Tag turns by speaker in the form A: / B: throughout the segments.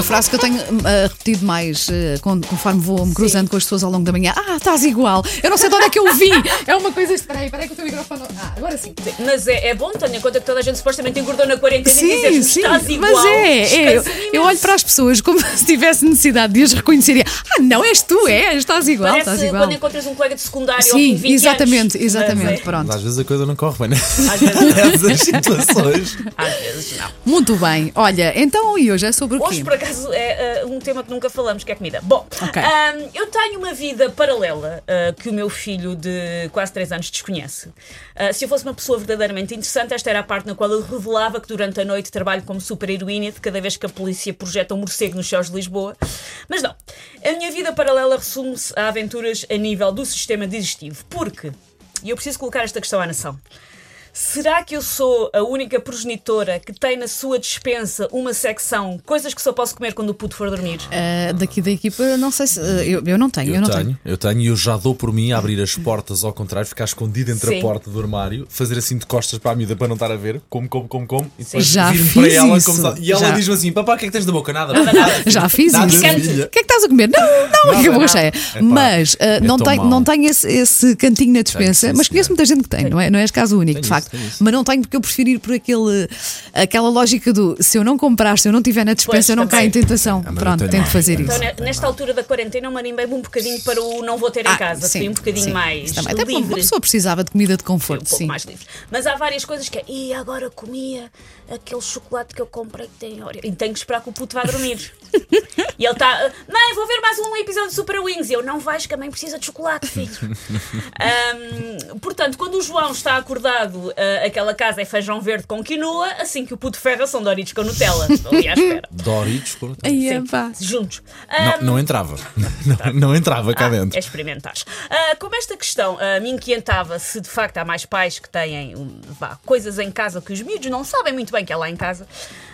A: A frase que eu tenho ah, repetido mais con- conforme vou me cruzando com as pessoas ao longo da manhã. Ah, estás igual. Eu não sei de onde é que eu vi. É uma coisa estranha. Espera aí que o teu microfone. Ah, agora sim.
B: Mas é, é bom, tenha em conta que toda a gente supostamente engordou na quarentena e
A: Sim,
B: dizer
A: sim,
B: estás igual.
A: mas é, é. Eu, eu olho para as pessoas como se tivesse necessidade de as reconhecer. e, Ah, não, és tu, és, estás igual,
B: Parece
A: estás igual.
B: quando encontras um colega de secundário ao
A: Sim,
B: 20
A: exatamente,
B: anos.
A: exatamente.
B: Mas é,
A: Pronto.
C: Mas às vezes a coisa não corre bem, né?
B: Às vezes
C: situações.
B: Às vezes não.
A: Muito bem. Olha, então e hoje é sobre o
B: Hoje,
A: quê?
B: por acaso, é uh, um tema que nunca falamos, que é comida. Bom,
A: Ok.
B: um, eu tenho uma vida paralela uh, que o meu filho de quase 3 anos desconhece. Uh, se eu fosse uma pessoa verdadeiramente interessante, esta era a parte na qual eu revelava que durante a noite trabalho como super-heroína de cada vez que a polícia projeta um morcego nos céus de Lisboa. Mas não. A minha vida paralela resume-se a aventuras a nível do sistema digestivo. Porque, e eu preciso colocar esta questão à nação. Será que eu sou a única progenitora que tem na sua dispensa uma secção coisas que só posso comer quando o puto for dormir?
A: Ah, daqui da equipa, não sei se. ah, eu, eu não tenho, eu,
C: Eu
A: não
C: tenho,
A: tenho.
C: eu tenho e eu já dou por mim a abrir as portas ao contrário, ficar escondido entre
B: Sim.
C: a porta do armário, fazer assim de costas para a mida para não estar a ver, como, como, como, como, e depois
A: Já
C: vir
A: fiz
C: para ela
A: isso.
C: como E ela diz-me assim: Papá, o que é que tens da boca? Nada, nada. nada.
A: Já fiz
C: Nada,
A: isso. O que é que estás a comer? Não, não,
C: não.
A: cheia.
C: Epá,
A: Mas ah,
C: é
A: não,
C: mau.
A: não tenho esse, esse cantinho na dispensa. mas conheço muita gente que tem, não é? Não és caso único, de
C: isso,
A: facto. Mas não tenho porque eu prefiro ir por aquele, aquela lógica do se eu não comprar, se eu não tiver na dispensa,
B: Pois,
A: eu não caio em tentação.
C: eu
A: Pronto,
C: tenho
A: tento
C: mais.
A: fazer
B: Então,
A: isso.
B: ne- nesta altura da quarentena, eu marimbei-me um bocadinho para o não vou ter em
A: Ah,
B: casa.
A: sim,
B: Fui um bocadinho
A: sim.
B: mais
A: Também. Até porque uma
B: livre.
A: pessoa precisava de comida de
B: um
A: conforto,
B: pouco
A: sim.
B: mais livre. Mas há várias coisas que é. E agora comia aquele chocolate que eu comprei que tem Oreo. E tenho que esperar que o puto vá dormir. e ele está. Mãe, vou ver mais um episódio de Super Wings. E eu não vais, que a mãe precisa de chocolate, filho. Ahm, portanto, quando o João está acordado, ah, aquela casa é feijão verde com quinoa. Assim que o puto ferra são Doritos com Nutella. Ali à espera.
C: Doritos, com-
A: Aí é
B: Sim, juntos.
C: não,
B: Ahm,
C: não entrava. Não, não entrava cá
B: ah,
C: dentro.
B: É experimentar. Ah, como esta questão ah, me inquietava se de facto há mais pais que têm um, vá, coisas em casa que os miúdos não sabem muito bem que é lá em casa.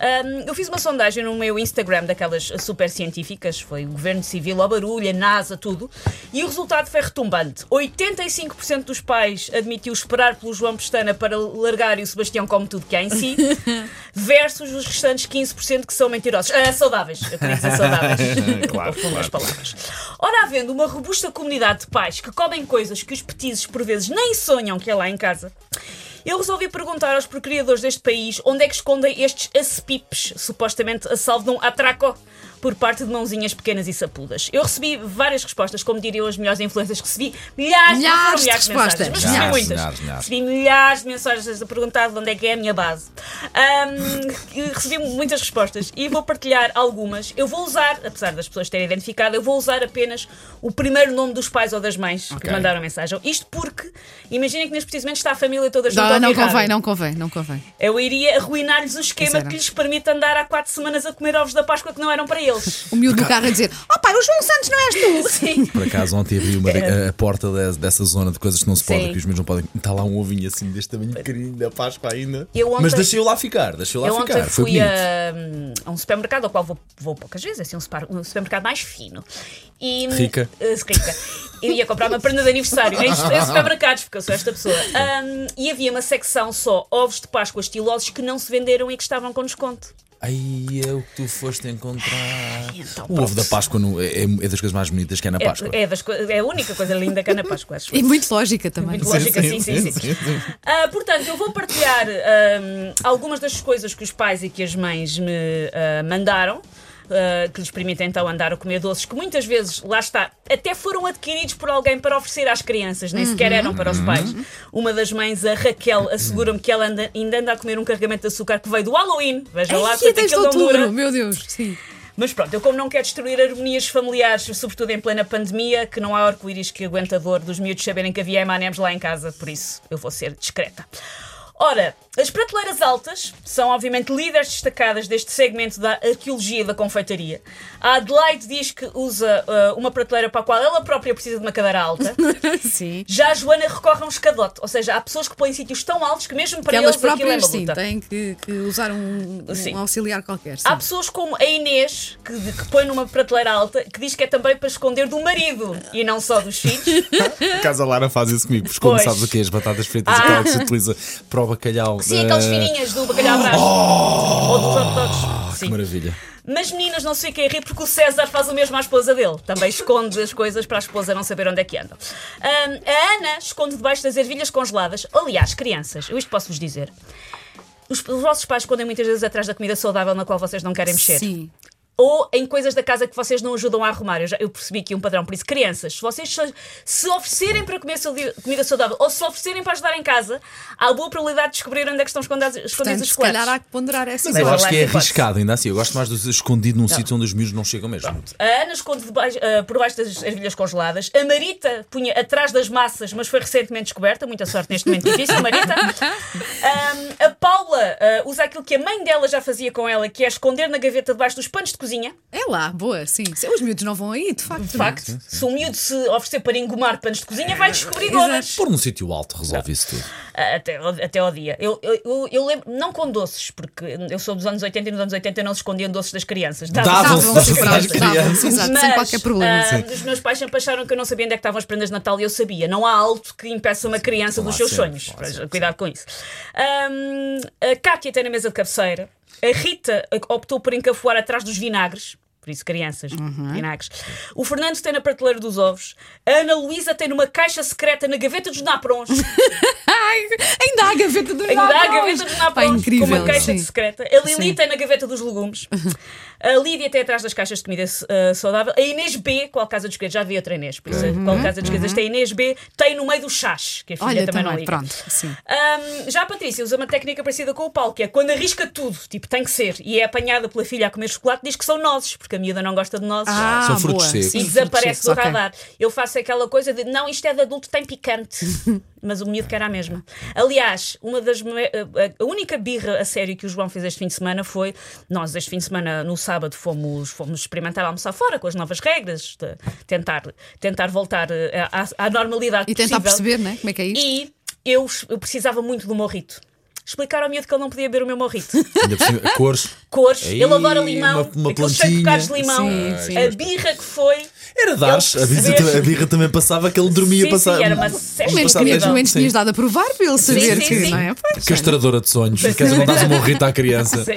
B: Ah, eu fiz uma sondagem no meu Instagram daquelas super científicas, foi o Governo Civil, ao barulho, a NASA, tudo, e o resultado foi retumbante. 85% dos pais admitiu esperar pelo João Pestana para largar e o Sebastião come tudo que há em si, versus os restantes 15% que são mentirosos. Ah, saudáveis, eu queria dizer saudáveis.
C: Claro,
B: Confundo as
C: claro.
B: palavras. Ora, havendo uma robusta comunidade de pais que comem coisas que os petizes por vezes nem sonham que é lá em casa, eu resolvi perguntar aos procriadores deste país onde é que escondem estes acepipes, supostamente a salvo de um atraco por parte de mãozinhas pequenas e sapudas. Eu recebi várias respostas, como diriam as melhores influências que recebi, milhares,
A: Milhares de
B: milhares de mensagens,
A: respostas.
B: mas recebi
C: Milhares,
B: muitas.
C: milhares, milhares.
B: Recebi milhares de mensagens a perguntar de onde é que é a minha base. E recebi muitas respostas e vou partilhar algumas. Eu vou usar, apesar das pessoas terem identificado, eu vou usar apenas o primeiro nome dos pais ou das mães que
C: Ok.
B: mandaram a mensagem. Isto porque, imaginem que neste precisamente está a família toda junto a
A: Não, não
B: rádio.
A: convém, não convém, não convém.
B: Eu iria arruinar-lhes o esquema que lhes permite andar há quatro semanas a comer ovos da Páscoa que não eram para eles.
A: O miúdo no carro a dizer: Oh pai, o João Santos não és tu!
B: Sim.
C: Por acaso ontem abri uma, a, a porta de- dessa zona de coisas que não se pode,
B: Sim.
C: que os meus não podem. Está lá um ovinho assim deste tamanho pequenino da Páscoa ainda.
B: Eu ontem-
C: Mas deixei-o lá ficar, deixei-o lá
B: Eu ontem
C: ficar. Foi
B: fui
C: bonito.
B: a, a um supermercado ao qual vou, vou poucas vezes, assim, um, super- um supermercado mais fino. E,
C: Rica.
B: eh, rica. Eu ia comprar uma prenda de aniversário em, em supermercados, porque eu sou esta pessoa. Ahm, e havia uma secção só ovos de Páscoa estilosos que não se venderam e que estavam com desconto.
C: Aí é o que tu foste encontrar.
B: então,
C: o ovo da Páscoa no- é, é das coisas mais bonitas que é na Páscoa.
B: É, é das é a única coisa linda que há na Páscoa, acho.
A: E muito lógica também.
B: Muito lógica, sim, sim, sim. Ah, portanto, eu vou partilhar ahm, algumas das coisas que os pais e que as mães me ah, mandaram. Ah, que lhes permitem então andar a comer doces que muitas vezes, lá está, até foram adquiridos por alguém para oferecer às crianças, nem sequer eram para os pais. Uma das mães, a Raquel, assegura-me que ela anda- ainda anda a comer um carregamento de açúcar que veio do Halloween. Vejam lá
A: Ai,
B: quanto
A: desde
B: aquilo não dura.
A: meu Deus, sim.
B: Mas pronto, eu como não quero destruir harmonias familiares, sobretudo em plena pandemia, que não há arco-íris que aguenta a dor dos miúdos saberem que havia M&M's lá em casa, por isso eu vou ser discreta. Ora, as prateleiras altas são obviamente líderes destacadas deste segmento da arqueologia e da confeitaria. A Adelaide diz que usa ah, uma prateleira para a qual ela própria precisa de uma cadeira alta.
A: Sim.
B: Já a Joana recorre a um escadote, ou seja, há pessoas que põem sítios tão altos que mesmo para
A: Que elas
B: eles aquilo é
A: próprias,
B: uma
A: sim,
B: luta.
A: têm que, que usar um, um
B: Sim.
A: auxiliar qualquer. sim.
B: Há pessoas como a Inês, que, que põe numa prateleira alta, que diz que é também para esconder do marido e não só dos filhos.
C: Por acaso a Lara faz isso comigo, porque como sabes o que é as batatas fritas,
B: Ah.
C: que se utiliza para o bacalhau.
B: Sim, aquelas fininhas do bacalhau à brás. Ou dos hot dogs.
C: Que
B: Sim.
C: maravilha.
B: Mas meninas, não se fiquem a rir porque o César faz o mesmo à esposa dele. Também esconde as coisas para a esposa não saber onde é que andam. Ahm, a Ana esconde debaixo das ervilhas congeladas. Aliás, crianças, eu isto posso-vos dizer. Os, os vossos pais escondem muitas vezes atrás da comida saudável na qual vocês não querem mexer.
A: Sim.
B: Ou em coisas da casa que vocês não ajudam a arrumar. Eu, já, eu percebi aqui um padrão. Por isso, crianças, se vocês se- oferecerem para comer comida saudável ou se oferecerem para ajudar em casa, há boa probabilidade de descobrir onde é que estão escondidos, escondidos
A: Portanto,
B: os
A: se calhar
B: chocolates.
A: há que ponderar essa
C: Mas eu acho que é arriscado ainda assim. Eu gosto mais de escondido num sítio onde os miúdos não chegam mesmo.
B: A Ana esconde debaixo- ah, por baixo das ervilhas congeladas. A Marita punha atrás das massas, mas foi recentemente descoberta. Muita sorte neste momento difícil, Marita. Ahm, a Paula ah, usa aquilo que a mãe dela já fazia com ela, que é esconder na gaveta debaixo dos panos de cozinha.
A: É lá, boa, sim. Se Os miúdos não vão aí, de facto.
B: De facto, se um miúdo se oferecer para engomar panos de cozinha, vai descobrir todas.
C: Pôr num sítio alto resolve isso tudo.
B: Ah, Até, ao- até ao dia. Eu, eu, eu, eu lembro, não com doces, porque eu sou dos anos 80 e nos anos 80 não se escondiam doces das crianças.
C: Davam-se doces
A: pronto,
C: às crianças.
A: exato, sem qualquer problema.
B: ah, os meus pais sempre acharam que eu não sabia onde é que estavam as prendas de Natal e eu sabia. Não há alto que impeça uma criança dos seus
C: sempre,
B: sonhos. Mas,
C: sempre,
B: Cuidado com isso. Ahm, a Cátia tem na mesa de cabeceira. A Rita optou por encafuar atrás dos vinagres. Por isso, crianças,
A: Uhum.
B: vinagres. O Fernando tem na prateleira dos ovos. A Ana Luísa tem numa caixa secreta na gaveta dos naprons.
A: Ai, ainda há a gaveta dos
B: Ainda há a
A: naprons.
B: gaveta dos
A: Pá,
B: naprons
A: incrível,
B: com uma caixa secreta. A Lili tem na gaveta dos legumes. A Lídia tem atrás das caixas de comida eh, saudável. A Inês B, qual casa dos segredos? Já vi outra Inês, por isso qual casa dos segredos? Tem a Inês B, tem no meio dos chás, que a filha
A: Uhum. Olha,
B: também, não
A: também,
B: liga.
A: pronto, sim.
B: Ahm, já a Patrícia usa uma técnica parecida com o Paulo, que é quando arrisca tudo, tipo, tem que ser, e é apanhada pela filha a comer chocolate, diz que são nozes, porque a miúda não gosta de nozes.
A: Ah,
C: São frutos secos.
A: Sim,
B: E desaparece do
A: secos,
B: radar. Eu faço aquela coisa de não, isto é de adulto, tem picante. Mas o miúdo quer a mesma. Aliás, uma das me- a- a única birra a sério que o João fez este fim de semana foi. Nós, este fim de semana, no sábado, fomos, fomos experimentar almoçar fora com as novas regras, de tentar, tentar voltar eh, à, à normalidade.
A: E tentar
B: possível.
A: perceber, né? Como é que é isto?
B: E eu, eu precisava muito do morrito. Explicar ao miúdo que ele não podia beber o meu morrito.
C: Cores.
B: Cores,
C: Ei,
B: ele adora limão,
C: uma- uma
B: aqueles cheio de
C: plantinha.
B: bocados de limão.
A: Sim, sim.
B: A birra que foi.
C: Era.
B: Ele
C: A birra, a birra também passava que ele dormia
B: Sim,
C: passar.
B: sim, era uma
C: Passado
A: tinhas, pelo menos tinhas dado a provar para ele saber
B: sim,
A: que,
B: sim.
A: não é? Pois,
C: Castradora de sonhos. Queres não dar um morrito à criança?
B: Sim.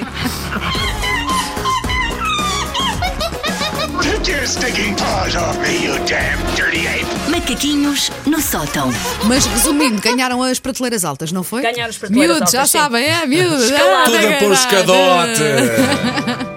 D: Macaquinhos no sótão.
A: Mas resumindo, ganharam as prateleiras altas, não foi?
B: Ganharam as prateleiras
A: Miúdos, já
B: altas, sim.
A: sabem, é, miúdos.
B: Escalada.
C: Tudo
A: grande.
C: escadote.